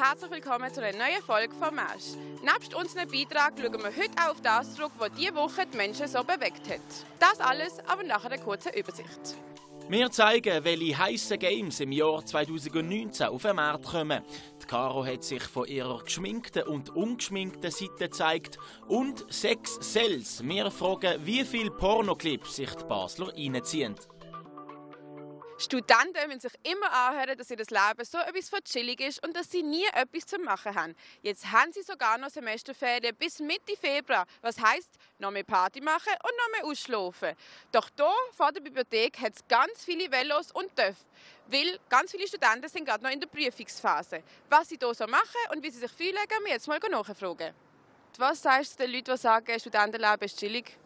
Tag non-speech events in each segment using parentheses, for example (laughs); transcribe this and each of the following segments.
herzlich willkommen zu einer neuen Folge von Mesh. Nebst unserem Beitrag schauen wir heute auch auf das zurück, was diese Woche die Menschen so bewegt hat. Das alles aber nach einer kurzen Übersicht. Wir zeigen, welche heißen Games im Jahr 2019 auf den Markt kommen. Die Caro hat sich von ihrer geschminkten und ungeschminkten Seite gezeigt. Und sechs Cells. Wir fragen, wie viele Pornoclips sich die Basler reinziehen. Studenten müssen sich immer anhören, dass ihr das Leben so etwas von chillig ist und dass sie nie etwas zu machen haben. Jetzt haben sie sogar noch Semesterferien bis Mitte Februar. Was heißt noch mehr Party machen und noch mehr ausschlafen. Doch hier vor der Bibliothek hat es ganz viele Velos und Töpfe. Weil ganz viele Studenten sind gerade noch in der Prüfungsphase. Was sie hier so machen und wie sie sich fühlen, gehen wir jetzt mal nachfragen. Was sagst du den Leuten, die sagen, Studentenleben ist chillig?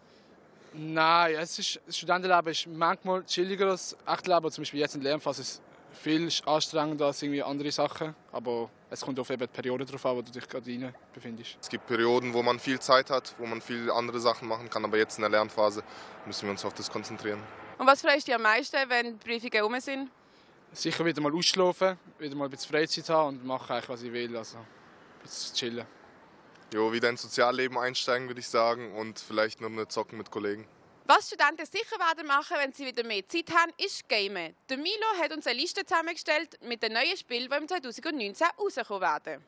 Nein, es ist, das Studentenleben ist manchmal chilliger als Echtleben. Zum Beispiel jetzt in der Lernphase ist es viel anstrengender als irgendwie andere Sachen. Aber es kommt auf eben die Periode drauf an, wo du dich gerade rein befindest. Es gibt Perioden, wo man viel Zeit hat, wo man viele andere Sachen machen kann. Aber jetzt in der Lernphase müssen wir uns auf das konzentrieren. Und was freust du dich am meisten, wenn die Prüfungen rum sind? Sicher wieder mal ausschlafen, wieder mal ein bisschen Freizeit haben und machen, was ich will. Also ein bisschen chillen. Jo, wieder ins Sozialleben einsteigen, würde ich sagen, und vielleicht noch eine Zocken mit Kollegen. Was Studenten sicher werden machen, wenn sie wieder mehr Zeit haben, ist Gamen. Der Milo hat uns eine Liste zusammengestellt mit den neuen Spielen, die im 2019 rauskommen werden.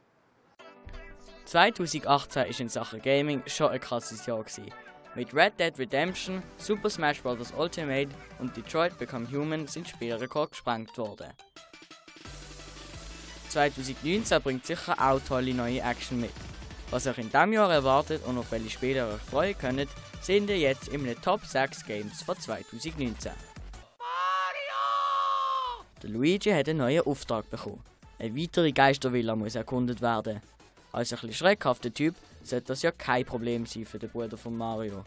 2018 war in Sachen Gaming schon ein krasses Jahr. Gewesen. Mit Red Dead Redemption, Super Smash Bros. Ultimate und Detroit Become Human sind Spielrekord gesprengt worden. 2019 bringt sicher auch tolle neue Action mit. Was euch in diesem Jahr erwartet und auf welche Spiele ihr euch freuen könnt, sehen ihr jetzt in den Top 6 Games von 2019. Mario! Der Luigi hat einen neuen Auftrag bekommen. Eine weitere Geistervilla muss erkundet werden. Als ein bisschen schreckhafter Typ sollte das ja kein Problem sein für den Bruder von Mario.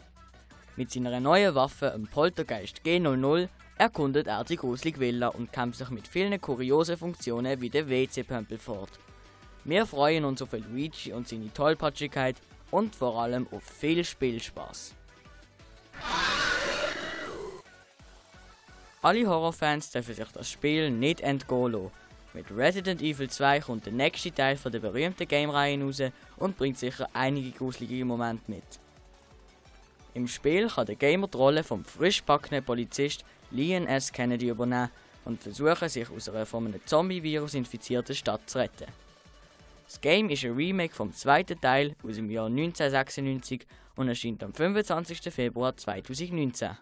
Mit seiner neuen Waffe, dem Poltergeist G00, erkundet er die gruselige Villa und kämpft sich mit vielen kuriosen Funktionen wie der WC-Pömpel fort. Wir freuen uns auf Luigi und seine Tollpatschigkeit und vor allem auf viel Spielspaß. Alle Horrorfans dürfen sich das Spiel nicht entgehen lassen. Mit Resident Evil 2 kommt der nächste Teil von der berühmten Game-Reihe raus und bringt sicher einige gruselige Momente mit. Im Spiel kann der Gamer die Rolle vom frisch backenen Polizist Leon S. Kennedy übernehmen und versuchen, sich aus einer von einem Zombie-Virus infizierten Stadt zu retten. Das Game ist ein Remake vom zweiten Teil aus dem Jahr 1996 und erscheint am 25. Februar 2019.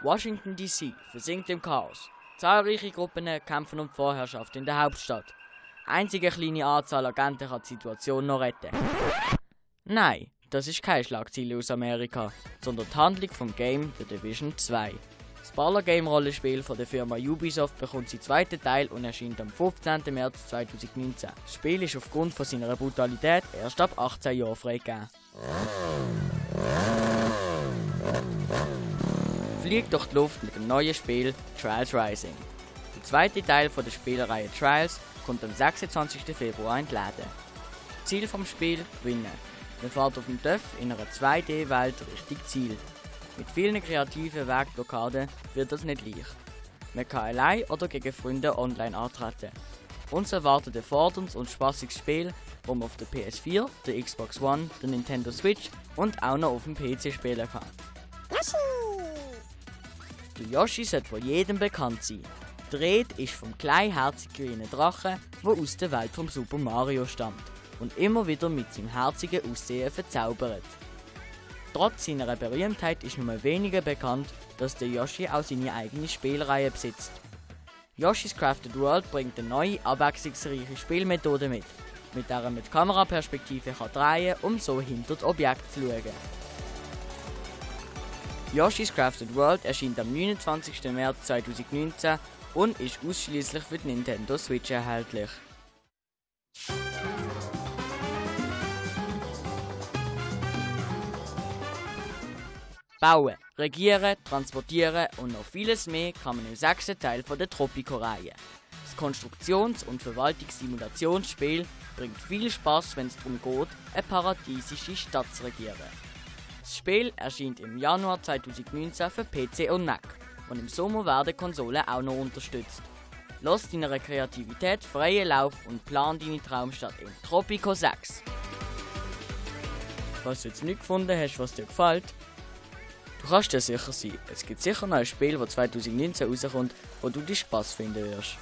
Washington DC versinkt im Chaos. Zahlreiche Gruppen kämpfen um die Vorherrschaft in der Hauptstadt. Einzige kleine Anzahl Agenten kann die Situation noch retten. Nein, das ist keine Schlagzeile aus Amerika, sondern die Handlung vom Game The Division 2. Das Baller-Game-Rollenspiel von der Firma Ubisoft bekommt seinen zweiten Teil und erscheint am 15. März 2019. Das Spiel ist aufgrund von seiner Brutalität erst ab 18 Jahren freigegeben. Fliegt durch die Luft mit dem neuen Spiel Trials Rising. Der zweite Teil von der Spielreihe Trials kommt am 26. Februar in die Läden. Ziel vom Spiel gewinnen. Man fährt auf dem Töff in einer 2D-Welt Richtung Ziel. Mit vielen kreativen Wegblockaden wird das nicht leicht. Man kann allein oder gegen Freunde online antreten. Uns erwartet ein forderndes und spaßiges Spiel, das man auf der PS4, der Xbox One, der Nintendo Switch und auch noch auf dem PC spielen kann. Der Yoshi sollte von jedem bekannt sein. Dreht ist vom kleinherzigen grünen Drachen, der aus der Welt von Super Mario stammt und immer wieder mit seinem herzigen Aussehen verzaubert. Trotz seiner Berühmtheit ist nur weniger bekannt, dass der Yoshi auch seine eigene Spielreihe besitzt. Yoshi's Crafted World bringt eine neue, abwechslungsreiche Spielmethode mit, mit der er mit Kameraperspektive kann drehen um so hinter das Objekt zu schauen. Yoshi's Crafted World erscheint am 29. März 2019 und ist ausschließlich für die Nintendo Switch erhältlich. Bauen, regieren, transportieren und noch vieles mehr kann man im sechsten Teil der Tropico-Reihe. Das Konstruktions- und Verwaltungssimulationsspiel bringt viel Spaß, wenn es darum geht, eine paradiesische Stadt zu regieren. Das Spiel erscheint im Januar 2019 für PC und Mac und im Sommer werden Konsolen auch noch unterstützt. Lass deiner Kreativität freien Lauf und plan deine Traumstadt in Tropico 6. Falls du jetzt nicht gefunden hast, was dir gefällt, kannst dir sicher sein, es gibt sicher noch ein Spiel, das 2019 rauskommt, wo du die Spaß finden wirst.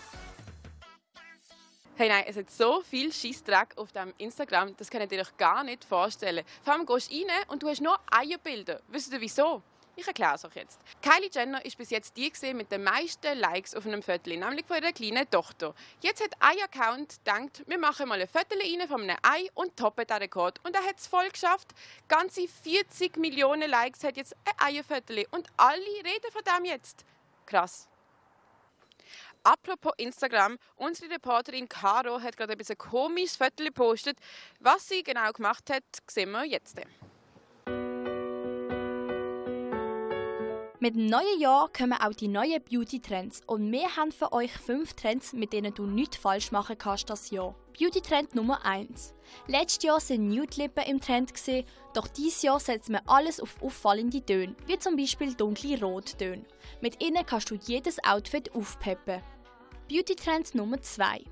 Hey nein, es hat so viel Scheissdreck auf dem Instagram, das könnt ihr euch gar nicht vorstellen. Vor allem gehst du rein und du hast nur Eierbilder. Wisst ihr wieso? Ich erkläre es euch jetzt. Kylie Jenner ist bis jetzt die mit den meisten Likes auf einem Foto, nämlich von ihrer kleinen Tochter. Jetzt hat ein Account gedacht, wir machen mal ein Foto rein von einem Ei und toppen den Rekord. Und er hat es voll geschafft. Ganze 40 Millionen Likes hat jetzt ein Eierfoto. Und alle reden von dem jetzt. Krass. Apropos Instagram, unsere Reporterin Caro hat gerade ein komisches Foto gepostet. Was sie genau gemacht hat, sehen wir jetzt. Mit dem neuen Jahr kommen auch die neuen Beauty-Trends und wir haben für euch fünf Trends, mit denen du nichts falsch machen kannst das Jahr. Beauty-Trend Nummer 1. Letztes Jahr sind Nude-Lippen im Trend, gewesen, doch dieses Jahr setzt man alles auf auffallende Töne, wie zum Beispiel dunkle Rottöne. Mit ihnen kannst du jedes Outfit aufpeppen. Beauty-Trend Nummer 2.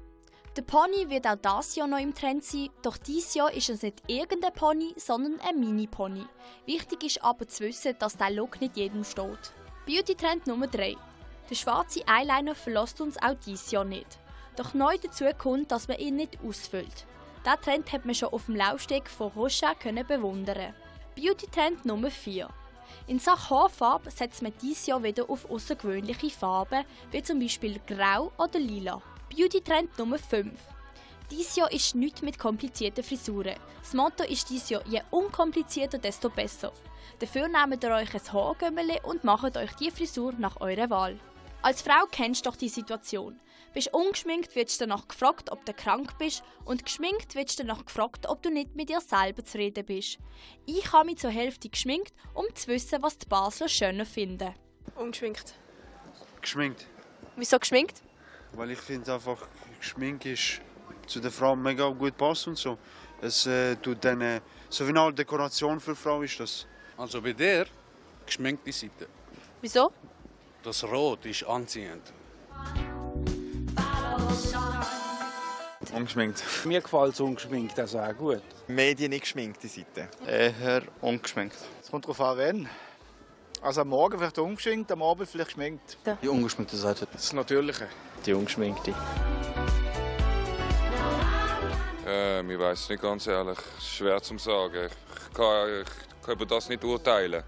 Der Pony wird auch dieses Jahr noch im Trend sein, doch dieses Jahr ist es nicht irgendein Pony, sondern ein Mini-Pony. Wichtig ist aber zu wissen, dass der Look nicht jedem steht. Beauty-Trend Nummer 3. Der schwarze Eyeliner verlässt uns auch dieses Jahr nicht. Doch neu dazu kommt, dass man ihn nicht ausfüllt. Diesen Trend hat man schon auf dem Laufsteg von Rocha bewundern. Beauty-Trend Nummer 4. In Sachen Haarfarbe setzt man dieses Jahr wieder auf außergewöhnliche Farben, wie zum Beispiel Grau oder Lila. Beauty-Trend Nummer 5. Dieses Jahr ist nichts mit komplizierten Frisuren. Das Motto ist dieses Jahr je unkomplizierter, desto besser. Dafür nehmt ihr euch ein Haargümmel und macht euch die Frisur nach eurer Wahl. Als Frau kennst du doch die Situation. Bist ungeschminkt, wirst du danach gefragt, ob du krank bist und geschminkt wirst du danach gefragt, ob du nicht mit dir selber zufrieden bist. Ich habe mich zur Hälfte geschminkt, um zu wissen, was die Basler schöner finden. Ungeschminkt. Geschminkt. Wieso geschminkt? Weil ich finde einfach, Geschmink ist zu der Frau mega gut passt und so. Es äh, tut dann, äh, so wie eine Dekoration für Frau ist das. Also bei der geschminkte Seite. Wieso? Das Rot ist anziehend. Ungeschminkt. Mir gefällt es ungeschminkt, also auch gut. Medien nicht geschminkte Seite. Eher ungeschminkt. Es kommt darauf an, wen. Also am Morgen vielleicht ungeschminkt, am Abend vielleicht geschminkt. Die ungeschminkte Seite. Das Natürliche. Die ungeschminkte. Ähm, ich weiß nicht ganz ehrlich. Schwer zu sagen. Ich kann, ich kann über das nicht urteilen.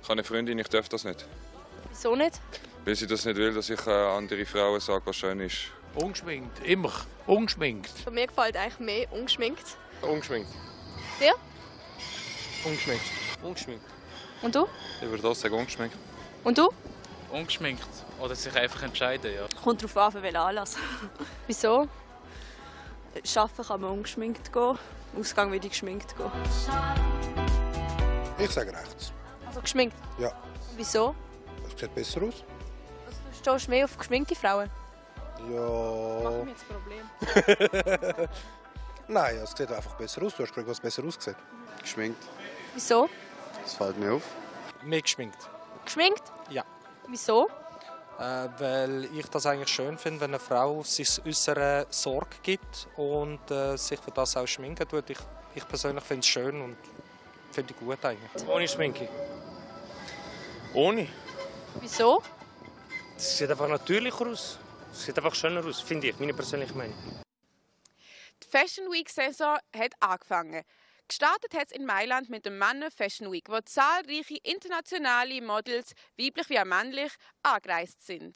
Ich habe eine Freundin, ich darf das nicht. Wieso nicht? Weil sie das nicht will, dass ich äh, andere Frauen sage, was schön ist. Ungeschminkt, immer. Ungeschminkt. Für mir gefällt eigentlich mehr ungeschminkt. Ungeschminkt. Dir? Ungeschminkt. Ungeschminkt. Und du? Ich würde auch sagen ungeschminkt. Und du? Ungeschminkt. Oder sich einfach entscheiden, ja. Kommt darauf an, für welchen Anlass. (laughs) Wieso? Arbeiten kann man ungeschminkt gehen. Ausgang würde ich geschminkt gehen. Ich sage rechts. Also geschminkt? Ja. Wieso? Das sieht besser aus. Also, du stehst mehr auf geschminkte Frauen? Ja. Machen wir jetzt ein Problem. (laughs) Nein, es sieht einfach besser aus. Du hast gesagt, was besser aussieht. Geschminkt. Wieso? Das fällt mir auf. Mehr geschminkt. Geschminkt? Ja. Wieso? Äh, weil ich das eigentlich schön finde, wenn eine Frau auf sein Äußere Sorge gibt und äh, sich für das auch schminken tut. Ich, ich persönlich finde es schön und finde ich gut eigentlich. Ohne Schminke. Ohne. Wieso? Es sieht einfach natürlicher aus. Es sieht einfach schöner aus, finde ich, meine persönliche Meinung. Die Fashion Week-Saison hat angefangen. Gestartet hat es in Mailand mit dem Männer Fashion Week, wo zahlreiche internationale Models, weiblich wie auch männlich, angereist sind.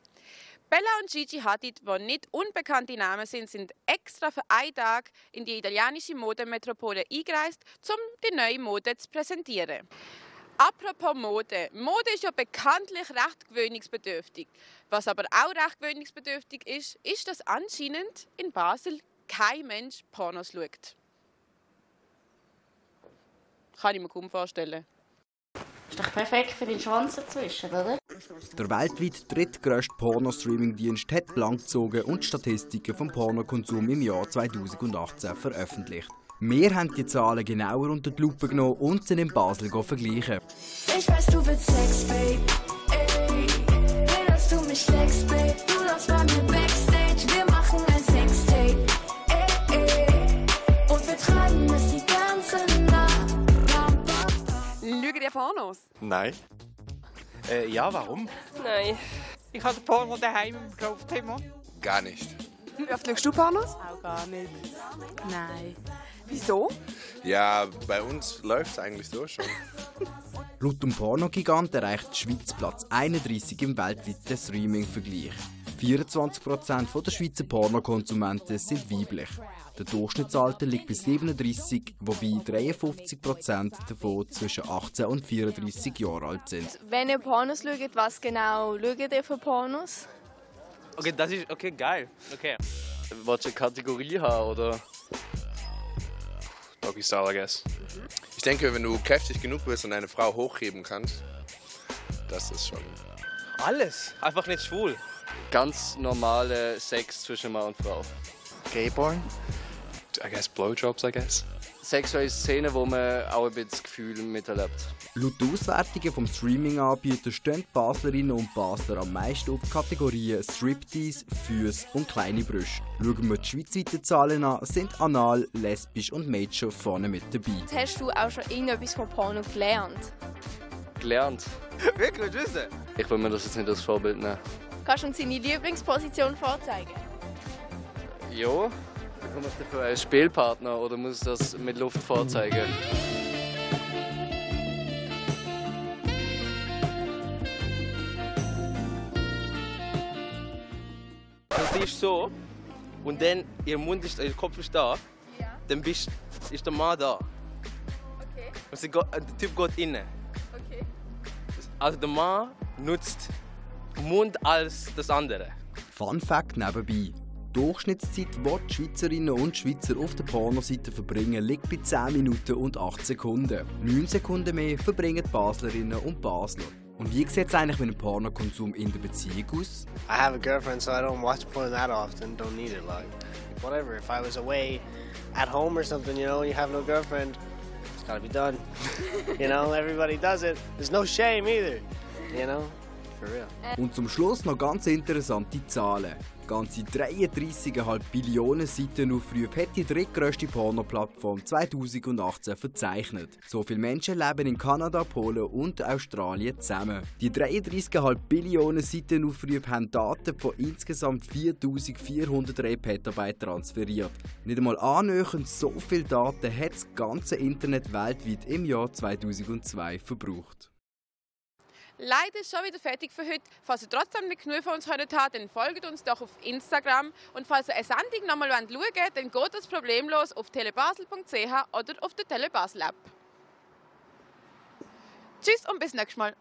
Bella und Gigi Hadid, die nicht unbekannte Namen sind, sind extra für einen Tag in die italienische Modemetropole eingereist, um die neue Mode zu präsentieren. Apropos Mode. Mode ist ja bekanntlich recht gewöhnungsbedürftig. Was aber auch recht gewöhnungsbedürftig ist, ist, dass anscheinend in Basel kein Mensch Pornos schaut. Kann ich mir kaum vorstellen. Ist doch perfekt für den Schwanz dazwischen, oder? Der weltweit drittgrößte Pornostreaming-Dienst hat blank gezogen und Statistiken vom Pornokonsum im Jahr 2018 veröffentlicht. Wir haben die Zahlen genauer unter die Lupe genommen und sie in Basel vergleichen. Ich weiß, du willst Sex, Babe. Ey, will, dass du mich leckst, Babe. Du läufst bei mir Backstage, Pornos? Nein. Äh, ja, warum? Nein. Ich habe Porno daheim im Schlafzimmer. Gar nicht. Wie oft schaust du Pornos? Auch gar nicht. Nein. Wieso? Ja, bei uns läuft es eigentlich so schon. Laut dem Pornogigant erreicht die Schweiz Platz 31 im weltweiten Streaming-Vergleich. 24% der Schweizer Pornokonsumenten sind weiblich. Der Durchschnittsalter liegt bei 37, wobei 53% davon zwischen 18 und 34 Jahren alt sind. Wenn ihr Pornos schaut, was genau schaut ihr für Pornos? Okay, das ist okay, geil. Okay. Wolltest du eine Kategorie haben oder? Doggy Style, I guess. Ich denke, wenn du kräftig genug bist und eine Frau hochheben kannst, das ist schon. Alles. Einfach nicht schwul. Ganz normale Sex zwischen Mann und Frau. Gayborn? I guess Blowjobs, I guess. Sexuelle Szenen, wo man auch ein bisschen das Gefühl miterlebt. Laut Auswertungen vom Streaming-Anbieter stehen Baslerinnen und Basler am meisten auf die Kategorien Striptease, Füße und kleine Brüste. Schauen wir die schweizweiten Zahlen an, sind anal, lesbisch und Major vorne mit dabei. Hast du auch schon irgendetwas von Porno gelernt? Gelernt. (laughs) Wirklich, wissen? Ich will mir das jetzt nicht als Vorbild nehmen. Kannst du uns deine Lieblingsposition vorzeigen? Ja. Bekomme ich dafür einen Spielpartner oder muss ich das mit Luft vorzeigen? Du siehst so und dann ihr Mund ist, ihr Kopf ist da, dann bist, ist der Mann da. Okay. Und sie geht, äh, der Typ geht innen. Okay. Also der Mann nutzt Mund als das andere. Fun Fact nebenbei. Die Durchschnittszeit, die die Schweizerinnen und Schweizer auf der Pornoseite verbringen, liegt bei 10 Minuten und 8 Sekunden. 9 Sekunden mehr verbringen die Baslerinnen und Basler. Und wie sieht es eigentlich mit dem Pornokonsum in der Beziehung aus? I have a girlfriend, so I don't watch porn that often. Don't need it. Like, whatever. If I was away at home or something, you know, you have no girlfriend, it's gotta be done. (laughs) you know, everybody does it. There's no shame either. You know. Und zum Schluss noch ganz interessante Zahlen. Ganze 33,5 Billionen Seitenaufrufe hat die drittgrößte Porno-Plattform 2018 verzeichnet. So viele Menschen leben in Kanada, Polen und Australien zusammen. Die 33,5 Billionen Seitenaufrufe haben Daten von insgesamt 4403 Petabyte transferiert. Nicht einmal annähernd so viele Daten hat das ganze Internet weltweit im Jahr 2002 verbraucht. Leider ist schon wieder fertig für heute. Falls ihr trotzdem nicht genug von uns heute habt, dann folgt uns doch auf Instagram. Und falls ihr eine Sendung nochmal schauen wollt, dann geht das problemlos auf telebasel.ch oder auf der Telebasel App. Tschüss und bis nächstes Mal.